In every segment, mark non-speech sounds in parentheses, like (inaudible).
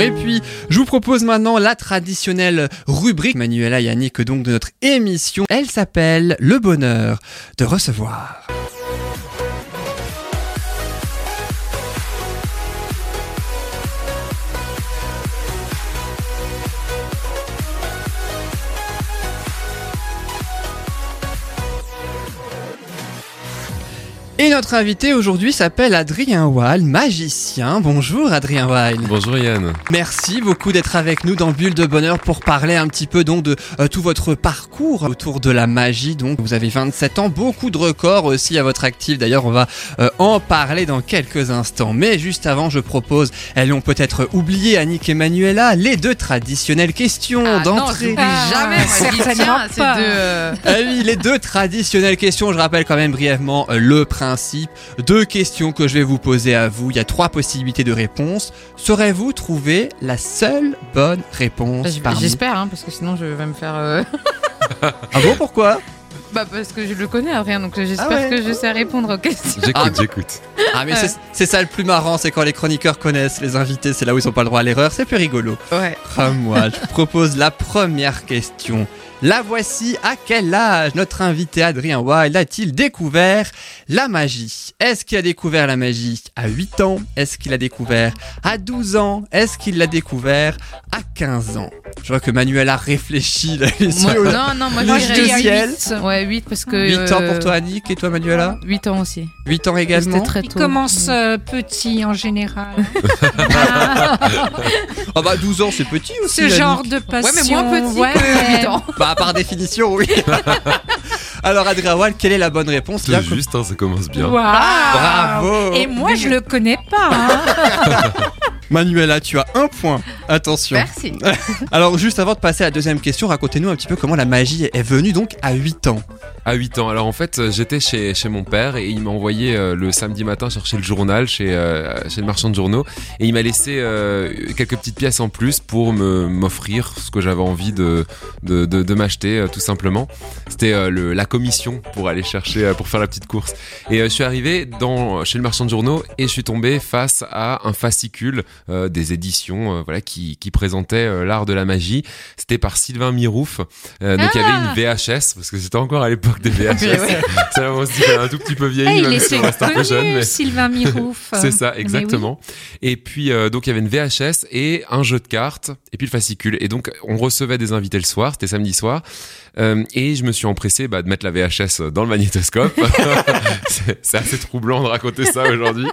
Et puis, je vous propose maintenant la traditionnelle rubrique Manuela Yannick donc de notre émission. Elle s'appelle Le bonheur de recevoir. Et notre invité aujourd'hui s'appelle Adrien Weil, magicien. Bonjour Adrien Weil. Bonjour Yann. Merci beaucoup d'être avec nous dans Bulle de Bonheur pour parler un petit peu donc de euh, tout votre parcours autour de la magie. Donc vous avez 27 ans, beaucoup de records aussi à votre actif. D'ailleurs on va euh, en parler dans quelques instants. Mais juste avant je propose, elles ont peut-être oublié Annick et Manuela, les deux traditionnelles questions Ah d'entrée. Jamais. certainement pas. de. euh, Ah oui, les deux traditionnelles questions, je rappelle quand même brièvement euh, le principe. Deux questions que je vais vous poser à vous, il y a trois possibilités de réponse. Saurez-vous trouver la seule bonne réponse J'espère, hein, parce que sinon je vais me faire. euh, (laughs) Ah bon, pourquoi? Bah parce que je le connais Adrien, donc j'espère Ah ouais. que je sais répondre aux questions. J'écoute, Ah. j'écoute. Ah mais c'est- c'est ça le plus marrant, c'est quand les chroniqueurs connaissent les invités, c'est là où ils n'ont pas le droit à l'erreur, c'est plus rigolo. Ouais. Ah moi, je vous propose la première question. La voici, à quel âge notre invité Adrien Wild a-t-il découvert la magie? Est-ce qu'il a découvert la magie à 8 ans? Est-ce qu'il a découvert à 12 ans? Est-ce qu'il l'a découvert à 15 ans? Je vois que Manuel a réfléchi, là, les Moi- yeux non, non, moi je dirais dis ciel. 8. Ouais, 8 parce que. 8 ans euh, pour toi Annick et toi Manuela? 8 ans aussi. 8 ans C'était également très Il tôt. commence euh, petit en général. (laughs) Ah bah 12 ans c'est petit aussi Ce Annick. genre de passion. Ouais, mais moins petit ouais, que ouais. 8 ans. (laughs) (laughs) Bah par définition oui (laughs) Alors Adrien Wild, quelle est la bonne réponse? Tout Bien juste, hein, ça commence bien. Bravo Et moi, je le connais pas. hein. (laughs) Manuela, tu as un point. Attention. Merci. (laughs) Alors, juste avant de passer à la deuxième question, racontez-nous un petit peu comment la magie est venue donc à 8 ans. À 8 ans. Alors en fait, euh, j'étais chez, chez mon père et il m'a envoyé euh, le samedi matin chercher le journal chez, euh, chez le marchand de journaux et il m'a laissé euh, quelques petites pièces en plus pour me m'offrir ce que j'avais envie de, de, de, de m'acheter euh, tout simplement. C'était euh, le- la commission pour aller chercher, euh, pour faire la petite course. Et euh, je suis arrivé dans, chez le marchand de journaux et je suis tombé face à un fascicule euh, des éditions euh, voilà, qui, qui présentait euh, l'art de la magie. C'était par Sylvain Mirouf. Euh, donc il y avait une VHS parce que c'était encore à l'époque des VHS. (laughs) C'est là où on se un tout petit peu vieilli, Eh, il même si on reste un peu jeune. Mais... Sylvain (laughs) Mirouf. C'est ça, exactement. Et puis euh, donc il y avait une VHS et un jeu de cartes et puis le fascicule. Et donc on recevait des invités le soir, c'était samedi soir. Euh, et je me suis empressé bah, de mettre la VHS dans le magnétoscope. (laughs) c'est assez troublant de raconter ça aujourd'hui.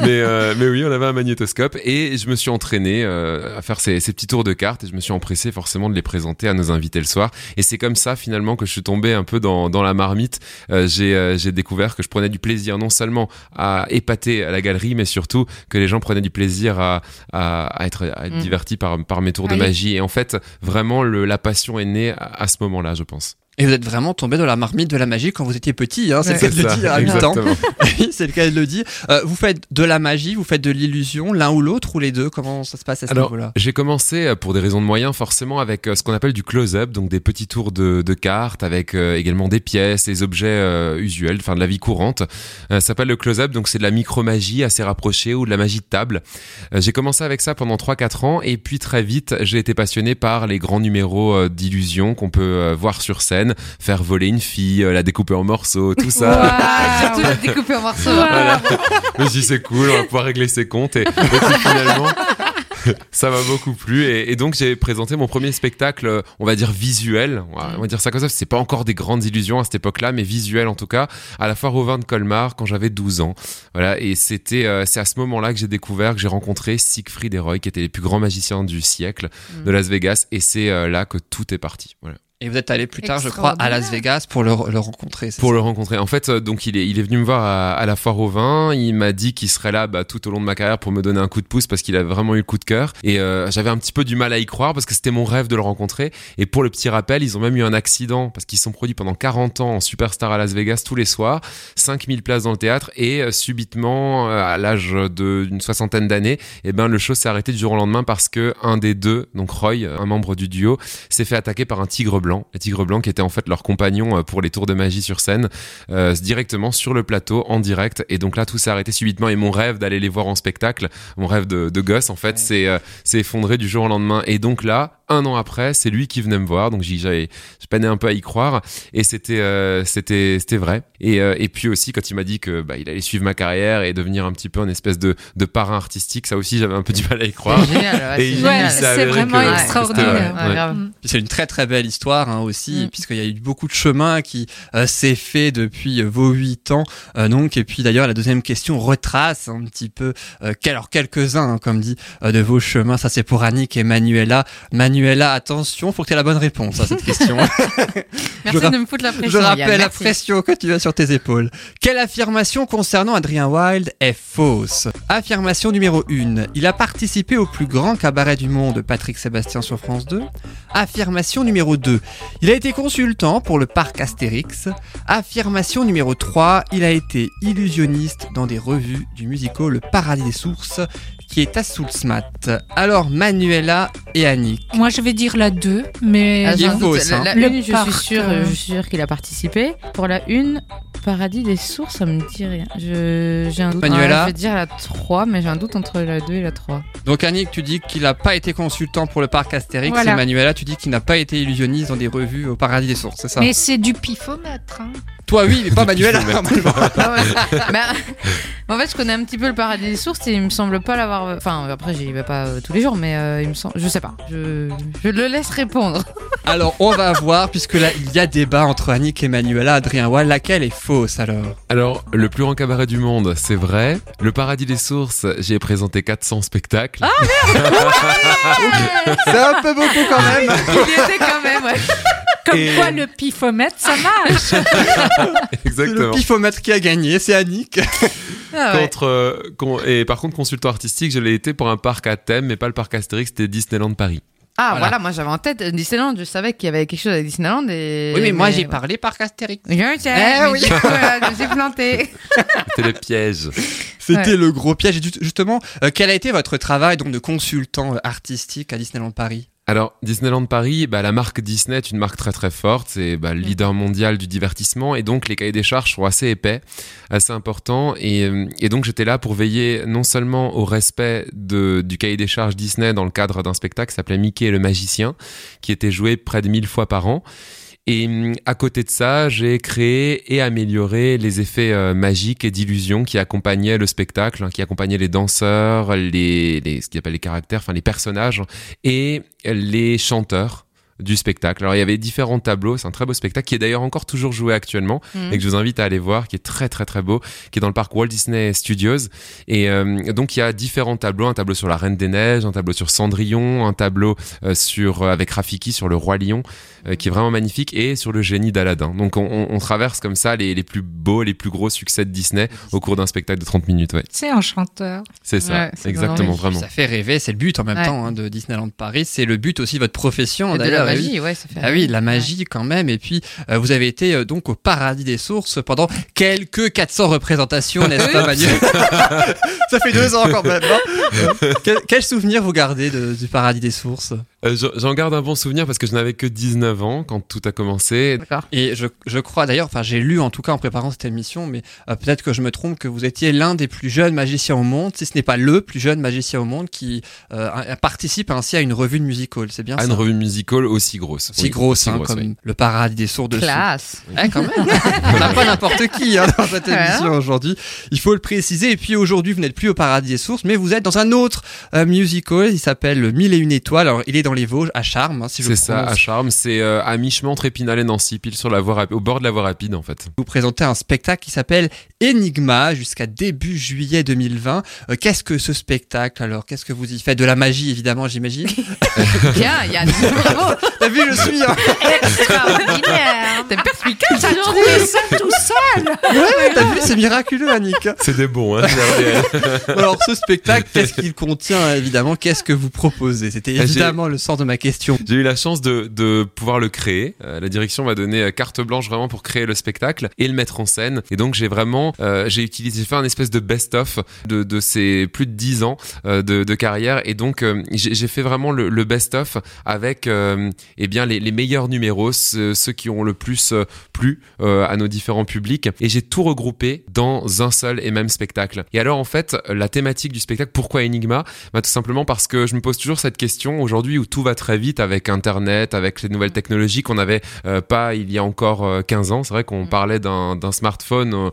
mais, euh, mais oui, on avait un magnétoscope et je me suis entraîné euh, à faire ces, ces petits tours de cartes et je me suis empressé forcément de les présenter à nos invités le soir. Et c'est comme ça finalement que je suis tombé un peu dans, dans la marmite. J'ai découvert que je prenais du plaisir non seulement à épater à la galerie, mais surtout que les gens prenaient du plaisir à, à, à être, à être Mm. divertis par, par mes tours de magie. Et en fait, vraiment, le, la passion est née à, à ce moment-là, je pense. Et vous êtes vraiment tombé dans la marmite de la magie quand vous étiez petit, hein, c'est Ouais. le cas de le dire à 8 ans. (laughs) c'est le cas de le dire. Vous faites de la magie, vous faites de l'illusion, l'un ou l'autre, ou les deux Comment ça se passe à ce niveau-là? j'ai commencé euh, pour des raisons de moyens, forcément, avec euh, ce qu'on appelle du close-up, donc des petits tours de, de cartes, avec euh, également des pièces, des objets euh, usuels, enfin de la vie courante. Euh, ça s'appelle le close-up, donc c'est de la micro-magie assez rapprochée ou de la magie de table. J'ai commencé avec ça pendant 3-4 ans, et puis très vite, j'ai été passionné par les grands numéros d'illusion qu'on peut voir sur scène, faire voler une fille, euh, la découper en morceaux, tout ça. Waouh. (laughs) Surtout la découper en morceaux. Voilà. Je me suis dit, c'est cool, on va pouvoir régler ses comptes. Et, et puis finalement, (laughs) ça m'a beaucoup plu. Et, et donc, j'ai présenté mon premier spectacle, on va dire visuel. On va, on va dire ça comme ça. C'est pas encore des grandes illusions à cette époque-là, mais visuel en tout cas, à la foire au vin de Colmar quand j'avais 12 ans. Voilà. Et c'était, euh, c'est à ce moment-là que j'ai découvert, que j'ai rencontré Siegfried et Roy, qui étaient les plus grands magiciens du siècle de Las Vegas. Et c'est euh, là que tout est parti. Voilà. Et vous êtes allé plus tard, je crois, à Las Vegas pour le, le rencontrer. Pour ça le rencontrer. En fait, euh, donc il est, il est venu me voir à, à la foire au vin. Il m'a dit qu'il serait là bah, tout au long de ma carrière pour me donner un coup de pouce parce qu'il a vraiment eu le coup de cœur. Et euh, j'avais un petit peu du mal à y croire parce que c'était mon rêve de le rencontrer. Et pour le petit rappel, ils ont même eu un accident parce qu'ils se sont produits pendant 40 ans en superstar à Las Vegas tous les soirs, 5000 places dans le théâtre et euh, subitement, euh, à l'âge d'une soixantaine d'années, eh ben le show s'est arrêté du jour au lendemain parce que un des deux, donc Roy, un membre du duo, s'est fait attaquer par un tigre blanc. Blancs, les tigres blancs qui étaient en fait leurs compagnons euh, pour les tours de magie sur scène, euh, directement sur le plateau en direct. Et donc là, tout s'est arrêté subitement et mon rêve d'aller les voir en spectacle, mon rêve de, de gosse, en fait, c'est euh, s'est effondré du jour au lendemain. Et donc là, un an après, c'est lui qui venait me voir. Donc j'avais, je peinais un peu à y croire et c'était, euh, c'était, c'était vrai. Et, euh, et puis aussi quand il m'a dit que bah, il allait suivre ma carrière et devenir un petit peu un espèce de, de parrain artistique, ça aussi j'avais un peu du mal à y croire. C'est génial, ouais, vraiment que- extraordinaire. Ouais, ouais. C'est une très très belle histoire hein, aussi, Mm. puisqu'il y a eu beaucoup de chemin qui euh, s'est fait depuis euh, vos huit ans. euh, donc, et puis d'ailleurs, la deuxième question retrace un petit peu, euh, alors quelques-uns, hein, comme dit, de vos chemins. Ça, c'est pour Annick et Manuela. Manuela, attention, faut que tu aies la bonne réponse à cette question. (laughs) Merci rap- de me foutre la pression. Je rappelle Yann, la pression que tu as sur tes épaules. Quelle affirmation concernant Adrien Wilde est fausse? Affirmation numéro 1. Il a participé au plus grand cabaret du monde, Patrick Sébastien sur France 2. Affirmation numéro 2. Il a été consultant pour le parc Astérix. Affirmation numéro 3. Il a été illusionniste dans des revues du musical Le Paradis des Sources, qui est à Soulsmat. Alors, Manuela et Annick. Moi, je vais dire la 2, mais Ah, Il fausse, la, hein. la Le une, je parc, suis sûre, euh. je suis sûre qu'il a participé. Pour la une, Paradis des sources, ça me dit rien. Je, j'ai un doute. Manuela Ouais, je vais dire la 3, mais j'ai un doute entre la 2 et la 3. Donc Annick, tu dis qu'il n'a pas été consultant pour le parc Astérix Voilà. et Manuela, tu dis qu'il n'a pas été illusionniste dans des revues au Paradis des Sources, c'est ça? Mais c'est du pifomètre. hein. Toi oui, mais pas (laughs) Manuela. (laughs) (laughs) Ah en fait, je connais un petit peu le paradis des sources et il me semble pas l'avoir. Enfin, après, j'y vais pas euh, tous les jours, mais euh, il me semble. Je sais pas. Je, je le laisse répondre. (laughs) alors on va voir, puisque là il y a débat entre Annick et Manuela, Adrien Wall, laquelle est fausse alors? Alors, le plus grand cabaret du monde, c'est vrai. Le paradis des sources, j'ai présenté 400 spectacles. (laughs) C'est un peu beaucoup quand même. il y était quand même, ouais. Comme Et- quoi, le pifomètre, ça marche. (laughs) C'est le Exactement. pifomètre qui a gagné, c'est Annick. Ah ouais. Contre, euh, con- et par contre, consultant artistique, je l'ai été pour un parc à thème, mais pas le parc Astérix, c'était Disneyland Paris. Ah, Voilà. voilà. moi j'avais en tête Disneyland. Je savais qu'il y avait quelque chose avec Disneyland. Et... Oui, mais moi j'ai ouais. parlé parc Astérix. Je sais, Eh mais oui. euh, j'ai planté. (laughs) C'était le piège. C'était Ouais. le gros piège. Et justement, euh, quel a été votre travail donc de consultant euh, artistique à Disneyland Paris? Alors, Disneyland Paris, bah, la marque Disney est une marque très très forte, c'est bah, le leader mondial du divertissement, et donc les cahiers des charges sont assez épais, assez importants, et, euh, et donc j'étais là pour veiller non seulement au respect de, du cahier des charges Disney dans le cadre d'un spectacle qui s'appelait Mickey et le magicien, qui était joué près de 1000 fois par an, et hum, à côté de ça, j'ai créé et amélioré les effets euh, magiques et d'illusion qui accompagnaient le spectacle, hein, qui accompagnaient les danseurs, les, les ce qu'ils appellent les caractères, enfin les personnages et les chanteurs du spectacle. Alors il y avait différents tableaux, c'est un très beau spectacle qui est d'ailleurs encore toujours joué actuellement Mhm. et que je vous invite à aller voir, qui est très très très beau, qui est dans le parc Walt Disney Studios. Et euh, donc il y a différents tableaux, un tableau sur la Reine des Neiges, un tableau sur Cendrillon, un tableau euh, sur euh, avec Rafiki sur le Roi Lion, euh, qui est vraiment magnifique, et sur le génie d'Aladin. Donc on, on- on traverse comme ça les, les plus beaux, les plus gros succès de Disney au cours d'un spectacle de 30 minutes. Ouais, C'est un chanteur. c'est ça, Ouais, exactement, vraiment. Ça fait rêver, c'est le but en même Ouais. temps hein, de Disneyland Paris. C'est le but aussi de votre profession d'ailleurs. La oui. magie, ouais, ça fait. Ah oui, la magie quand même. Et puis, euh, vous avez été euh, donc au paradis des sources pendant quelques 400 représentations, n'est-ce pas, (laughs) Manu Ça fait deux ans quand même. hein (laughs) quel, quel souvenir vous gardez de- du paradis des sources? Euh, j'en- garde un bon souvenir parce que je n'avais que 19 ans quand tout a commencé. D'accord. Et je, je crois d'ailleurs, enfin j'ai lu en tout cas en préparant cette émission, mais euh, peut-être que je me trompe, que vous étiez l'un des plus jeunes magiciens au monde, si ce n'est pas le plus jeune magicien au monde, qui euh, a- participe ainsi à une revue de musical. C'est bien à ça une revue musicale aussi grosse. Si Oui, grosse, aussi hein, grosse, comme oui. le paradis des sourds dessus. Classe. Ouais, quand même. (laughs) On n'a pas n'importe qui hein, dans cette Ouais. émission aujourd'hui. Il faut le préciser. Et puis aujourd'hui, vous n'êtes plus au Paradis des Sources, mais vous êtes dans un autre euh, musical. Il s'appelle Mille et une étoiles. Alors, il est dans les Vosges, à Charmes, hein, si je C'est ça, à prononce. Charme. C'est euh, à mi-chemin entre Épinal et Nancy, pile sur la voie rapide, au bord de la voie rapide en fait. Vous présentez un spectacle qui s'appelle Enigma jusqu'à début juillet 2020. Euh, Qu'est-ce que ce spectacle alors? Qu'est-ce que vous y faites? De la magie, évidemment, j'imagine. (laughs) (laughs) Bien, Yann. Bravo. T'as vu, je suis. hein. Extraordinaire. T'es perspicace T'as trouvé ça tout seul. Ouais, t'as vu, c'est miraculeux, Annick. C'est des bons, hein. (laughs) Alors, ce spectacle, qu'est-ce qu'il contient, évidemment? Qu'est-ce que vous proposez? C'était j'ai- évidemment le sens de ma question. J'ai eu la chance de, de pouvoir le créer. Euh, la direction m'a donné euh, carte blanche vraiment pour créer le spectacle et le mettre en scène. Et donc j'ai vraiment, euh, j'ai utilisé, fait un espèce de best-of de, de ces plus de 10 ans euh, de, de carrière. Et donc j'ai fait vraiment le, best-of avec eh bien les, les meilleurs numéros, ceux, qui ont le plus plu à nos différents publics. Et j'ai tout regroupé dans un seul et même spectacle. Et alors en fait, la thématique du spectacle, pourquoi Enigma? Bah, Tout simplement parce que je me pose toujours cette question aujourd'hui où tout va très vite avec Internet, avec les nouvelles technologies qu'on n'avait euh, pas il y a encore euh, 15 ans. C'est vrai qu'on Mm. parlait d'un smartphone, euh,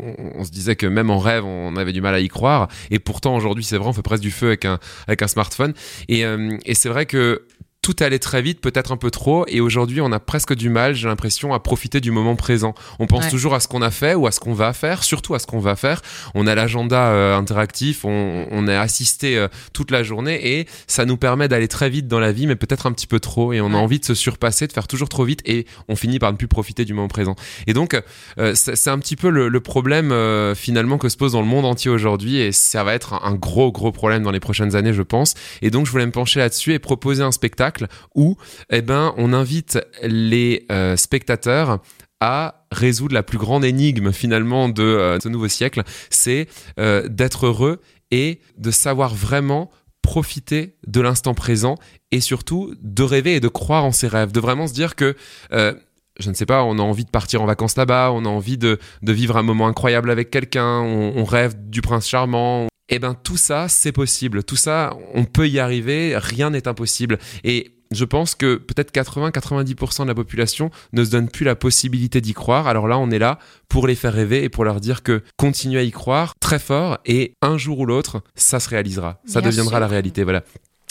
on, on se disait que même en rêve, on avait du mal à y croire. Et pourtant aujourd'hui, c'est vrai, on fait presque du feu avec un, avec un smartphone. Et, euh, et c'est vrai que tout allait très vite, peut-être un peu trop, et aujourd'hui on a presque du mal, j'ai l'impression, à profiter du moment présent. On pense Ouais. toujours à ce qu'on a fait ou à ce qu'on va faire, surtout à ce qu'on va faire. On a l'agenda euh, interactif, on, on est assisté euh, toute la journée et ça nous permet d'aller très vite dans la vie, mais peut-être un petit peu trop, et on a envie de se surpasser, de faire toujours trop vite, et on finit par ne plus profiter du moment présent. Et donc, euh, c'est un petit peu le, le problème finalement que se pose dans le monde entier aujourd'hui, et ça va être un, un gros gros problème dans les prochaines années, je pense. Et donc, je voulais me pencher là-dessus et proposer un spectacle où, eh ben, on invite les euh, spectateurs à résoudre la plus grande énigme finalement de euh, ce nouveau siècle, c'est euh, d'être heureux et de savoir vraiment profiter de l'instant présent et surtout de rêver et de croire en ses rêves, de vraiment se dire que je ne sais pas, on a envie de partir en vacances là-bas, on a envie de, vivre un moment incroyable avec quelqu'un, on rêve du prince charmant. Eh ben tout ça, c'est possible. Tout ça, on peut y arriver. Rien n'est impossible. Et je pense que peut-être 80-90% de la population ne se donne plus la possibilité d'y croire. Alors là, on est là pour les faire rêver et pour leur dire que continuez à y croire très fort et un jour ou l'autre, ça se réalisera. Ça Bien deviendra sûr. la réalité. Voilà.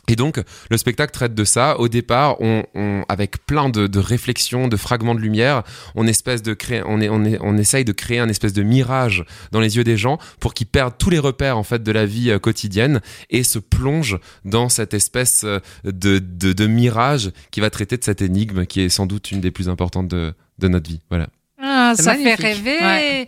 Et donc, le spectacle traite de ça. Au départ, on, on- avec plein de, de réflexions, de fragments de lumière, on espèce de créer, on, est, on, est, on essaye de créer un espèce de mirage dans les yeux des gens pour qu'ils perdent tous les repères en fait de la vie euh, quotidienne et se plongent dans cette espèce euh, de, de, de mirage qui va traiter de cette énigme qui est sans doute une des plus importantes de, de notre vie. Voilà. Ah, ça magnifique. fait rêver. Ouais.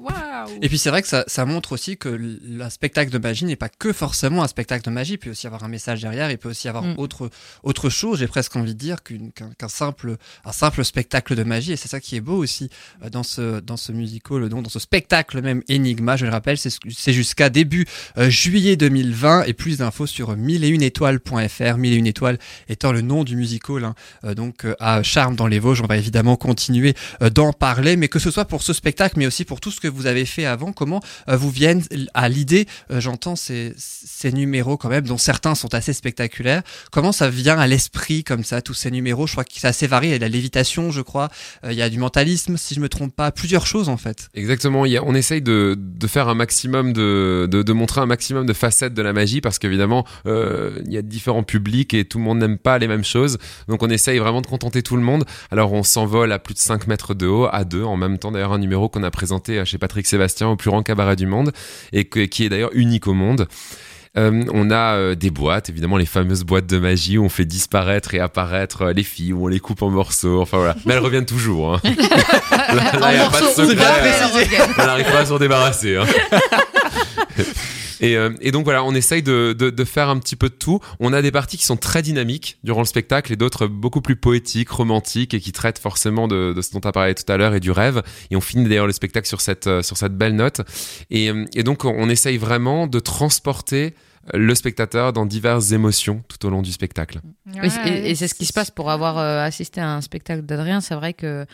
Waouh. Et puis c'est vrai que ça, ça montre aussi que le spectacle de magie n'est pas que forcément un spectacle de magie, il peut aussi y avoir un message derrière, il peut aussi y avoir Mm. autre, autre chose, j'ai presque envie de dire qu'un simple, un simple spectacle de magie, et c'est ça qui est beau aussi euh, dans ce, dans ce musical, donc dans ce spectacle même Enigma, je le rappelle, c'est jusqu'à début euh, juillet 2020, et plus d'infos sur 1001étoiles.fr, 1001 étoiles étant le nom du musical, hein, euh, donc euh, à Charme dans les Vosges, on va évidemment continuer d'en parler, mais que ce soit pour ce spectacle, mais aussi pour tout ce que vous avez fait avant, comment euh, vous viennent à l'idée, euh, j'entends ces, numéros quand même, dont certains sont assez spectaculaires, comment ça vient à l'esprit comme ça, tous ces numéros, je crois que c'est assez varié, il y a de la lévitation, je crois, euh, il y a du mentalisme, si je me trompe pas, plusieurs choses en fait. Exactement. On essaye de, faire un maximum de, montrer un maximum de facettes de la magie parce qu'évidemment, il y a différents publics et tout le monde n'aime pas les mêmes choses. Donc on essaye vraiment de contenter tout le monde. Alors on s'envole à plus de 5 mètres de haut, à deux, en même temps d'ailleurs un numéro qu'on a présenté euh, chez Patrick Sébastien au plus grand cabaret du monde et que- qui est d'ailleurs unique au monde. Euh, on a euh, des boîtes, évidemment les fameuses boîtes de magie où on fait disparaître et apparaître euh, les filles, où on les coupe en morceaux, enfin voilà. Mais elles reviennent toujours. Hein. (laughs) là, a pas de secret. on n'arrive pas à s'en débarrasser. hein. (laughs) Et, euh, et donc voilà, on essaye de, de, de faire un petit peu de tout. On a des parties qui sont très dynamiques durant le spectacle et d'autres beaucoup plus poétiques, romantiques et qui traitent forcément de, de ce dont tu as parlé tout à l'heure et du rêve. Et on finit d'ailleurs le spectacle sur cette, euh, sur cette belle note. Et, euh, et donc on essaye vraiment de transporter le spectateur dans diverses émotions tout au long du spectacle. Et, et- et c'est ce qui se passe pour avoir euh, assisté à un spectacle d'Adrien. C'est vrai que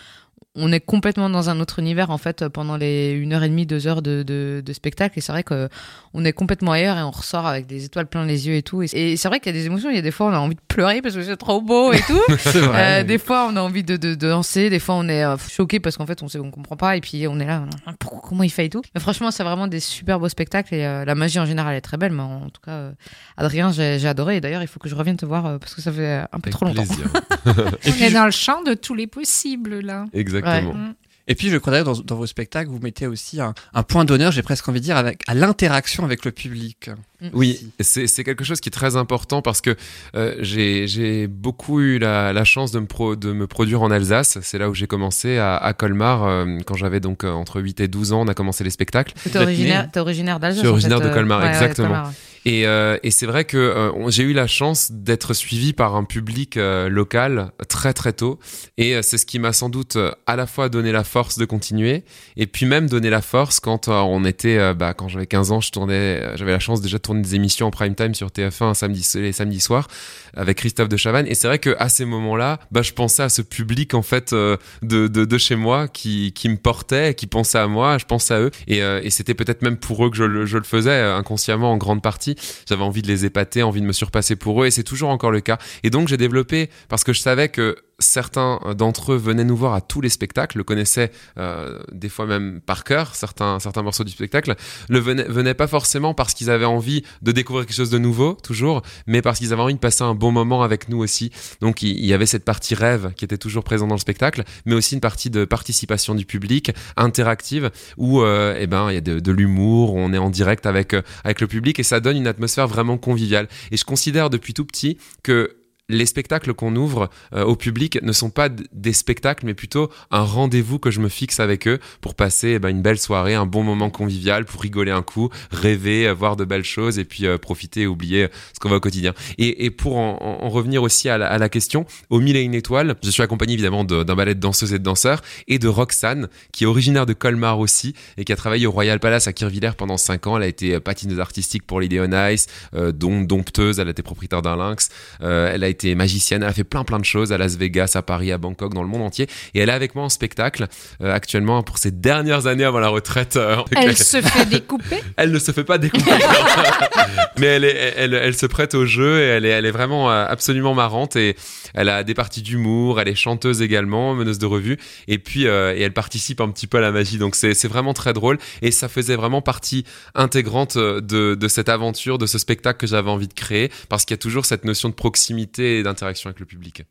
on est complètement dans un autre univers en fait pendant les une heure et demie, deux heures de, de, de spectacle. Et c'est vrai que on est complètement ailleurs et on ressort avec des étoiles plein les yeux et tout. Et, et c'est vrai qu'il y a des émotions. Il y a des fois on a envie de pleurer parce que c'est trop beau et tout. (laughs) Euh, des fois, on a envie de, de, de danser. Des fois, on est euh, choqué parce qu'en fait, on sait, on comprend pas. Et puis, on est là, on- pourquoi- comment il fait et tout. Mais franchement, c'est vraiment des super beaux spectacles. Et euh, la magie en général est très belle. Mais en tout cas, euh, Adrien, j'ai adoré. Et d'ailleurs, il faut que je revienne te voir parce que ça fait un peu Avec trop longtemps. (laughs) On est dans le champ de tous les possibles, là. Exactement. Mm. Et puis, je crois d'ailleurs, dans, dans vos spectacles, vous mettez aussi un, un point d'honneur, j'ai presque envie de dire, avec, à l'interaction avec le public. Oui, c'est quelque chose qui est très important parce que euh, j'ai beaucoup eu la, la chance de me, pro, de me produire en Alsace. C'est là où j'ai commencé à, à Colmar euh, quand j'avais donc euh, entre 8 et 12 ans. On a commencé les spectacles. T'es originaire, t'es originaire d'Alsace. Je suis en originaire fait, de Colmar, ouais, ouais, exactement. Colmar, ouais. Et, euh, et c'est vrai que euh, j'ai eu la chance d'être suivi par un public euh, local très très tôt. Et c'est ce qui m'a sans doute à la fois donné la force de continuer et puis même donné la force quand on était, bah, quand j'avais 15 ans, je tournais, j'avais la chance déjà de tourner des émissions en prime time sur TF1 un samedi, les samedis soirs avec Christophe de Chavannes. Et c'est vrai que à ces moments-là, bah, je pensais à ce public en fait de, chez moi qui, me portait, qui pensait à moi, je pensais à eux. Et, c'était peut-être même pour eux que je le, faisais inconsciemment en grande partie. J'avais envie de les épater, envie de me surpasser pour eux, et c'est toujours encore le cas. Et donc j'ai développé parce que je savais que certains d'entre eux venaient nous voir à tous les spectacles, le connaissaient euh, des fois même par cœur, certains, certains morceaux du spectacle, le venaient, venaient pas forcément parce qu'ils avaient envie de découvrir quelque chose de nouveau, toujours, mais parce qu'ils avaient envie de passer un bon moment avec nous aussi. Donc il il y avait cette partie rêve qui était toujours présente dans le spectacle, mais aussi une partie de participation du public, interactive, où euh, eh ben, il y a de, de l'humour, on est en direct avec, euh, avec le public, et ça donne une atmosphère vraiment conviviale. Et je considère depuis tout petit que les spectacles qu'on ouvre euh, au public ne sont pas des spectacles, mais plutôt un rendez-vous que je me fixe avec eux pour passer eh ben, une belle soirée, un bon moment convivial, pour rigoler un coup, rêver, euh, voir de belles choses et puis euh, profiter et oublier ce qu'on va au quotidien. Et, pour en, en- en revenir aussi à la, question, au Mille et une étoiles, je suis accompagné évidemment de- d'un ballet de danseuses et de danseurs et de Roxane, qui est originaire de Colmar aussi et qui a travaillé au Royal Palace à Kirchwiller pendant 5 ans. Elle a été patineuse artistique pour on Ice, dompteuse, elle a été propriétaire d'un lynx. Elle a magicienne, elle a fait plein plein de choses à Las Vegas, à Paris, à Bangkok, dans le monde entier. Et elle est avec moi en spectacle euh, actuellement pour ses dernières années avant la retraite. euh, cas, Elle se fait découper? (laughs) elle ne se fait pas découper. (laughs) mais elle, est, elle, elle se prête au jeu et elle est, elle est vraiment euh, absolument marrante et elle a des parties d'humour, elle est chanteuse également, meneuse de revue et puis euh, et elle participe un petit peu à la magie. Donc c'est vraiment très drôle et ça faisait vraiment partie intégrante de, de cette aventure, de ce spectacle que j'avais envie de créer parce qu'il y a toujours cette notion de proximité et d'interaction avec le public.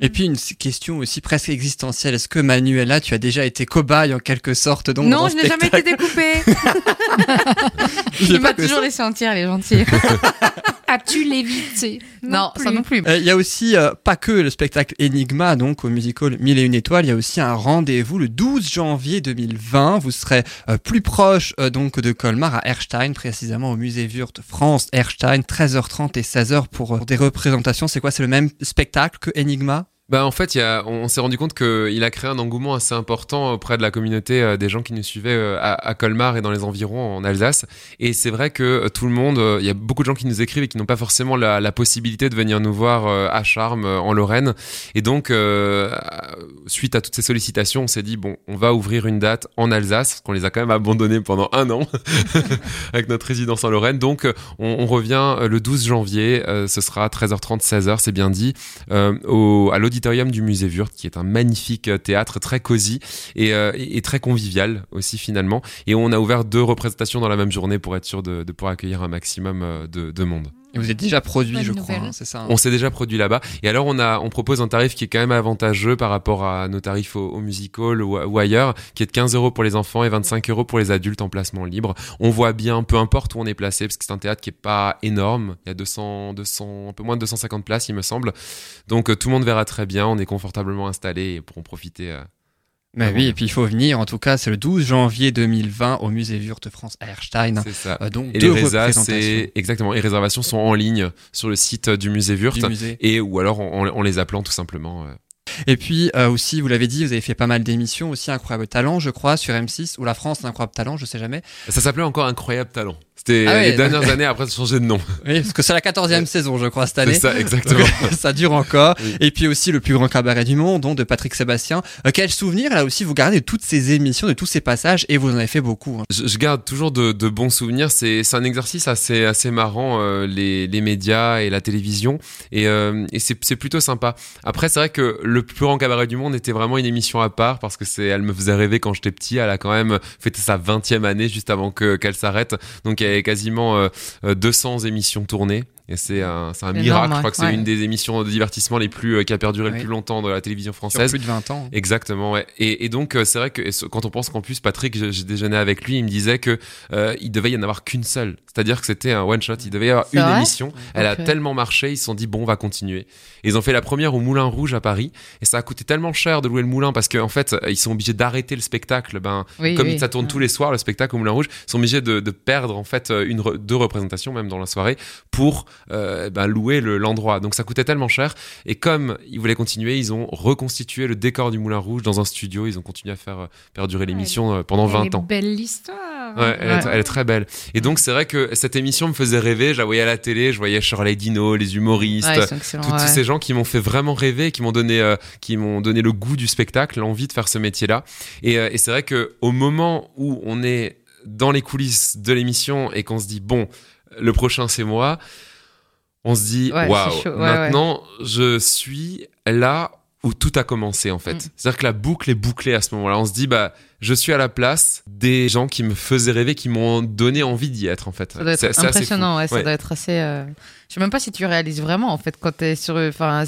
Et puis une question aussi presque existentielle. Est-ce que Manuela, tu as déjà été cobaye en quelque sorte donc Non, je n'ai jamais été découpée. (laughs) (laughs) Il pas m'a toujours laissé entière, les gentils. (laughs) As-tu lévité? Non, ça non plus. Euh, Il y a aussi euh, pas que le spectacle Enigma, donc au musical Mille et une étoiles, il y a aussi un rendez-vous le 12 janvier 2020. Vous serez euh, plus proche euh, donc de Colmar à Erstein, précisément au musée Wurt France Erstein, 13h30 et 16h pour euh, des représentations. C'est quoi? C'est le même spectacle que Enigma? Bah en fait, y a, on s'est rendu compte qu'il a créé un engouement assez important auprès de la communauté euh, des gens qui nous suivaient euh, à, Colmar et dans les environs en Alsace. Et c'est vrai que euh, tout le monde, il y a beaucoup de gens qui nous écrivent et qui n'ont pas forcément la, possibilité de venir nous voir à Charmes, en Lorraine. Et donc, suite à toutes ces sollicitations, on s'est dit bon, on va ouvrir une date en Alsace, parce qu'on les a quand même abandonnés pendant un an (laughs) avec notre résidence en Lorraine. Donc, on, revient le 12 janvier. ce sera 13h30, 16h, c'est bien dit au, à l'auditorium du musée Wurt, qui est un magnifique euh, théâtre très cosy et, euh, et, très convivial aussi finalement. Et on a ouvert deux représentations dans la même journée pour être sûr de, pouvoir accueillir un maximum euh, de monde. Et vous êtes déjà produit, je crois, hein, c'est ça hein On s'est déjà produit là-bas. Et alors, on, a, on propose un tarif qui est quand même avantageux par rapport à nos tarifs au, au musical ou, ou ailleurs, qui est de 15 euros pour les enfants et 25 euros pour les adultes en placement libre. On voit bien, peu importe où on est placé, parce que c'est un théâtre qui est pas énorme. Il y a 200, 200, un peu moins de 250 places, il me semble. Donc, euh, tout le monde verra très bien. On est confortablement installé et pourront profiter. euh, Bah Ah oui, et puis il faut venir. En tout cas, c'est le 12 janvier 2020 au musée Wurt France à Erstein. C'est ça. Euh, donc Et deux les représentations exactement. Les réservations sont en ligne sur le site du musée Wurt. du musée. Et ou alors en, en les appelant tout simplement. euh, Et puis euh, aussi, vous l'avez dit, vous avez fait pas mal d'émissions aussi, Incroyable Talent, je crois, sur M6, ou La France, Incroyable Talent, je sais jamais. Ça s'appelait encore Incroyable Talent. C'était Ah ouais, les dernières années après a changé de nom. (laughs) Oui, parce que c'est la 14e saison, je crois, cette C'est année. ça, exactement. (laughs) ça dure encore. Oui. Et puis aussi le plus grand cabaret du monde, donc de Patrick Sébastien. Euh, quel souvenir, là aussi, vous gardez de toutes ces émissions, de tous ces passages, et vous en avez fait beaucoup. hein. Je, je garde toujours de, de bons souvenirs. C'est c'est un exercice assez, assez marrant, euh, les, les médias et la télévision. Et, euh, et c'est c'est plutôt sympa. Après, c'est vrai que le plus grand cabaret du monde était vraiment une émission à part parce que c'est, elle me faisait rêver quand j'étais petit. Elle a quand même fêté sa 20e année juste avant que, qu'elle s'arrête. Donc, quasiment euh, euh, 200 émissions tournées. Et c'est un, c'est un miracle. énorme, Je crois que c'est ouais. une des émissions de divertissement les plus, euh, qui a perduré le plus longtemps de la télévision Sur française. plus de 20 ans. Exactement, ouais. Et, et donc, euh, c'est vrai que quand on pense qu'en plus, Patrick, j'ai déjeuné avec lui, il me disait que euh, il devait y en avoir qu'une seule. C'est-à-dire que c'était un one shot. Il devait y avoir une émission. Elle a Ok. tellement marché, ils se sont dit bon, on va continuer. Et ils ont fait la première au Moulin Rouge à Paris. Et ça a coûté tellement cher de louer le moulin parce qu'en fait, ils sont obligés d'arrêter le spectacle. Ben, Oui, comme oui. ça tourne tous les soirs, le spectacle au Moulin Rouge, ils sont obligés de, de perdre en fait euh, une, deux représentations même dans la soirée pour euh, ben, louer le- l'endroit. Donc ça coûtait tellement cher. Et comme ils voulaient continuer, ils ont reconstitué le décor du Moulin Rouge dans un studio. Ils ont continué à faire euh, perdurer l'émission euh, pendant 20 Elle est ans. belle l'histoire. Ouais, elle, Est, Ouais. elle est très belle. Et donc c'est vrai que cette émission me faisait rêver. Je la voyais à la télé, je voyais Shirley Dino, les humoristes, Ouais, tous, ces gens qui m'ont fait vraiment rêver, qui m'ont donné, euh, qui m'ont donné le goût du spectacle, l'envie de faire ce métier-là. Et, euh, et c'est vrai que au moment où on est dans les coulisses de l'émission et qu'on se dit bon, le prochain c'est moi, on se dit waouh, ouais, maintenant je suis là où tout a commencé en fait. Mm. C'est-à-dire que la boucle est bouclée à ce moment-là. On se dit bah je suis à la place des gens qui me faisaient rêver, qui m'ont donné envie d'y être en fait. Ça doit être c'est assez impressionnant, ouais, ça Ouais. doit être assez. euh, Je sais même pas si tu réalises vraiment en fait quand t'es sur. Enfin,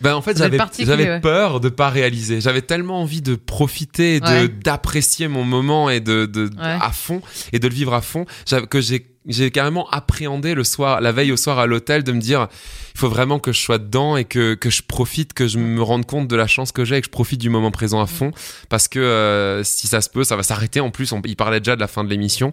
Ben en fait, j'avais particulier, j'avais ouais. peur de pas réaliser. J'avais tellement envie de profiter, de d'apprécier mon moment et de, de à fond et de le vivre à fond, que j'ai j'ai carrément appréhendé le soir, la veille au soir à l'hôtel, de me dire il faut vraiment que je sois dedans et que que je profite, que je me rende compte de la chance que j'ai et que je profite du moment présent à fond parce que euh, si ça se peut, ça va s'arrêter. En plus, on, il parlait déjà de la fin de l'émission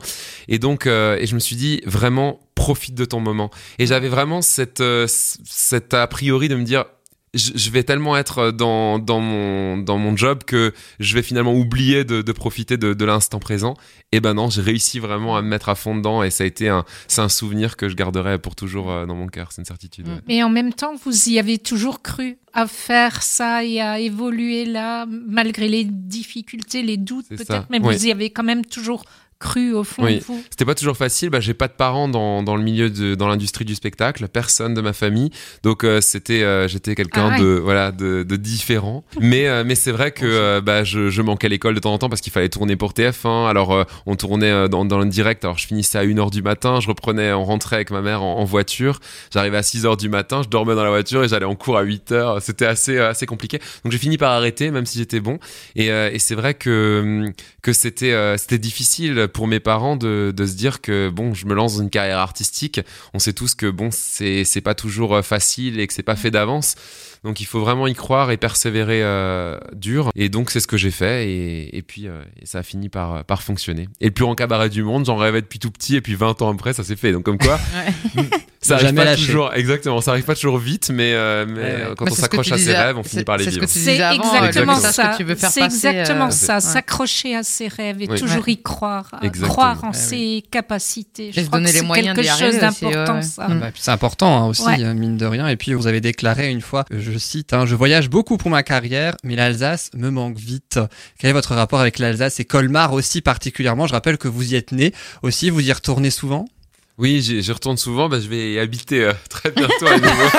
et donc euh, et je me suis dit vraiment profite de ton moment. Et j'avais vraiment cette euh, cette a priori de me dire je, vais tellement être dans, dans, mon, dans mon job que je vais finalement oublier de, de profiter de, de l'instant présent. Et ben non, j'ai réussi vraiment à me mettre à fond dedans et ça a été un, c'est un souvenir que je garderai pour toujours euh, dans mon cœur, c'est une certitude. Mm. ouais. Mais en même temps, vous y avez toujours cru à faire ça et à évoluer là, malgré les difficultés, les doutes peut-être, mais vous y avez quand même toujours cru au fond Oui. de vous. C'était pas toujours facile. Bah, j'ai pas de parents dans, dans le milieu de dans l'industrie du spectacle, personne de ma famille. Donc euh, c'était euh, j'étais quelqu'un Ah ouais. de voilà de, de différent. Mais euh, mais c'est vrai que bah je, je manquais l'école de temps en temps parce qu'il fallait tourner pour TF1. Alors on tournait dans dans le direct. Alors je finissais à 1h du matin, je reprenais on rentrait avec ma mère en, en voiture. J'arrivais à 6h du matin, je dormais dans la voiture et j'allais en cours à 8h. C'était assez assez compliqué. Donc j'ai fini par arrêter même si j'étais bon. Et, et c'est vrai que que c'était c'était difficile pour mes parents de, de se dire que bon je me lance dans une carrière artistique on sait tous que bon c'est c'est pas toujours euh, facile et que c'est pas fait d'avance donc il faut vraiment y croire et persévérer euh, dur et donc c'est ce que j'ai fait et, et puis euh, et ça a fini par par fonctionner et le plus grand cabaret du monde j'en rêvais depuis tout petit et puis 20 ans après ça s'est fait donc comme quoi (laughs) Ouais. (laughs) ça arrive pas toujours exactement ça arrive pas toujours vite mais euh, mais Ouais, quand Bah, on s'accroche à ses rêves on finit par les vivre C'est exactement ça. C'est exactement euh, ouais. S'accrocher à ses rêves et Oui. toujours Ouais. y croire. Exactement. Croire en Ouais, ses capacités. Je Et se crois que donner les c'est moyens quelque chose d'important, ouais. ça. Mm. Bah, c'est important hein, aussi, Ouais. mine de rien. Et puis vous avez déclaré une fois, euh, je cite, hein, je voyage beaucoup pour ma carrière, mais l'Alsace me manque vite. Quel est votre rapport avec l'Alsace et Colmar aussi particulièrement? Je rappelle que vous y êtes né aussi, vous y retournez souvent? Oui, j'y retourne souvent. Bah, je vais y habiter euh, (laughs) très bientôt à nouveau.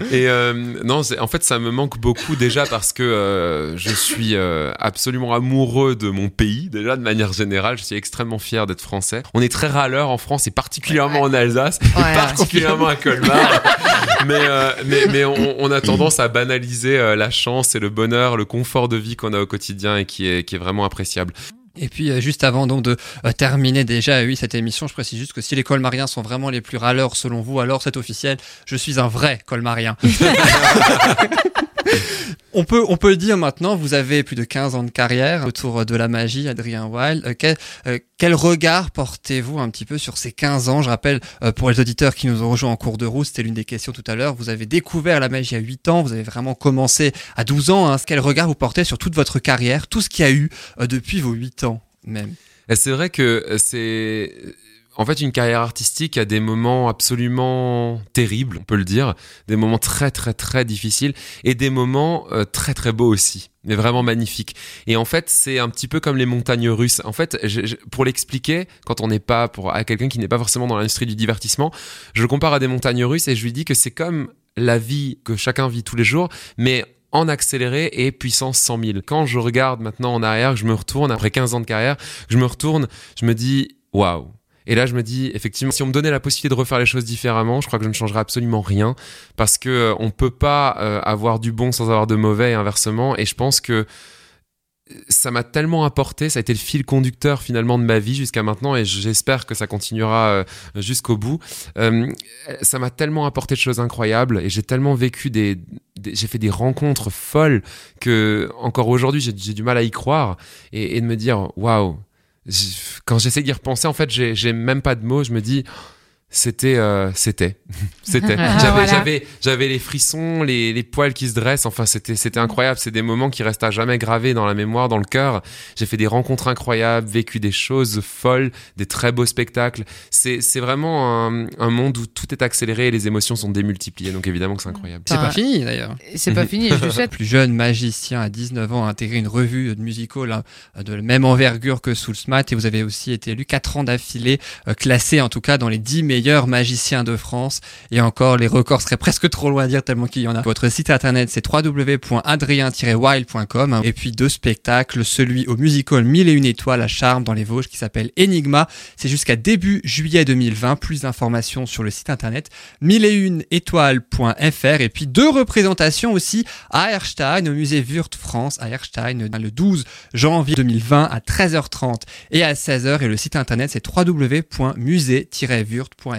(laughs) Et euh, non, en fait, ça me manque beaucoup déjà parce que euh, je suis euh, absolument amoureux de mon pays. Déjà, de manière générale, je suis extrêmement fier d'être français. On est très râleur en France et particulièrement en Alsace, Ouais, et particulièrement à Colmar. (laughs) mais, euh, mais mais on, on a tendance à banaliser euh, la chance et le bonheur, le confort de vie qu'on a au quotidien et qui est qui est vraiment appréciable. Et puis euh, juste avant donc de euh, terminer déjà oui cette émission, je précise juste que si les colmariens sont vraiment les plus râleurs selon vous, alors c'est officiel, je suis un vrai colmarien. (laughs) (laughs) on peut on peut dire maintenant, vous avez plus de 15 ans de carrière autour de la magie, Adrien Wild. Euh, quel, euh, quel regard portez-vous un petit peu sur ces 15 ans? Je rappelle euh, pour les auditeurs qui nous ont rejoints en cours de route, c'était l'une des questions tout à l'heure, vous avez découvert la magie à 8 ans, vous avez vraiment commencé à 12 ans. Hein. Quel regard vous portez sur toute votre carrière, tout ce qu'il y a eu depuis vos 8 ans même? Et C'est vrai que c'est en fait une carrière artistique a des moments absolument terribles, on peut le dire, des moments très très très difficiles et des moments euh, très très beaux aussi, mais vraiment magnifiques. Et en fait, c'est un petit peu comme les montagnes russes. En fait, pour l'expliquer, quand on n'est pas pour à quelqu'un qui n'est pas forcément dans l'industrie du divertissement, je le compare à des montagnes russes et je lui dis que c'est comme la vie que chacun vit tous les jours, mais en accéléré et puissance 100 000. Quand je regarde maintenant en arrière, je me retourne après 15 ans de carrière, je me retourne, je me dis waouh. Et là, je me dis, effectivement, si on me donnait la possibilité de refaire les choses différemment, je crois que je ne changerais absolument rien parce que euh, on peut pas euh, avoir du bon sans avoir de mauvais et inversement. Et je pense que ça m'a tellement apporté, ça a été le fil conducteur finalement de ma vie jusqu'à maintenant et j'espère que ça continuera euh, jusqu'au bout. Euh, ça m'a tellement apporté de choses incroyables et j'ai tellement vécu des, j'ai fait des rencontres folles que encore aujourd'hui j'ai j'ai du mal à y croire et, et de me dire waouh. Quand j'essaie d'y repenser, en fait, j'ai même pas de mots. Je me dis, c'était, euh, c'était, (laughs) c'était. Ah, J'avais, j'avais, j'avais les frissons, les, les poils qui se dressent. Enfin, c'était, c'était incroyable. C'est des moments qui restent à jamais gravés dans la mémoire, dans le cœur. J'ai fait des rencontres incroyables, vécu des choses folles, des très beaux spectacles. C'est, c'est vraiment un, un monde où tout est accéléré et les émotions sont démultipliées. Donc évidemment que c'est incroyable. C'est pas fini d'ailleurs. C'est pas fini, je souhaite. (laughs) plus jeune magicien à 19 ans a intégré une revue de musical hein, de la même envergure que Soulsmat et vous avez aussi été élu 4 ans d'affilée, euh, classé en tout cas dans les 10 meilleurs magiciens de France. Et encore les records seraient presque trop loin à dire tellement qu'il y en a. Votre site internet c'est www.adrien-wild.com et puis deux spectacles, celui au musical 1000 et une étoiles à Charme dans les Vosges qui s'appelle Enigma, c'est jusqu'à début juillet 2020, plus d'informations sur le site internet 1001étoiles.fr et puis deux représentations aussi à Erstein, au musée Wurt France, à Erstein, le 12 janvier 2020 à 13h30 et à 16h. Et le site internet, c'est www.musée-wurt.fr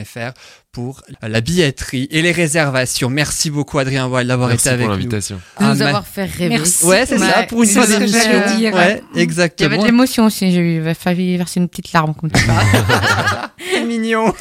pour la billetterie et les réservations. Merci beaucoup, Adrien Voile, d'avoir été avec pour nous. l'invitation. de Ah, nous avoir fait rêver. Merci. Ouais, c'est ça, pour une fois d'émission. Ouais, Il y avait exactement. de l'émotion aussi, j'ai fallu verser une petite larme comme ça. (laughs) C'est mignon.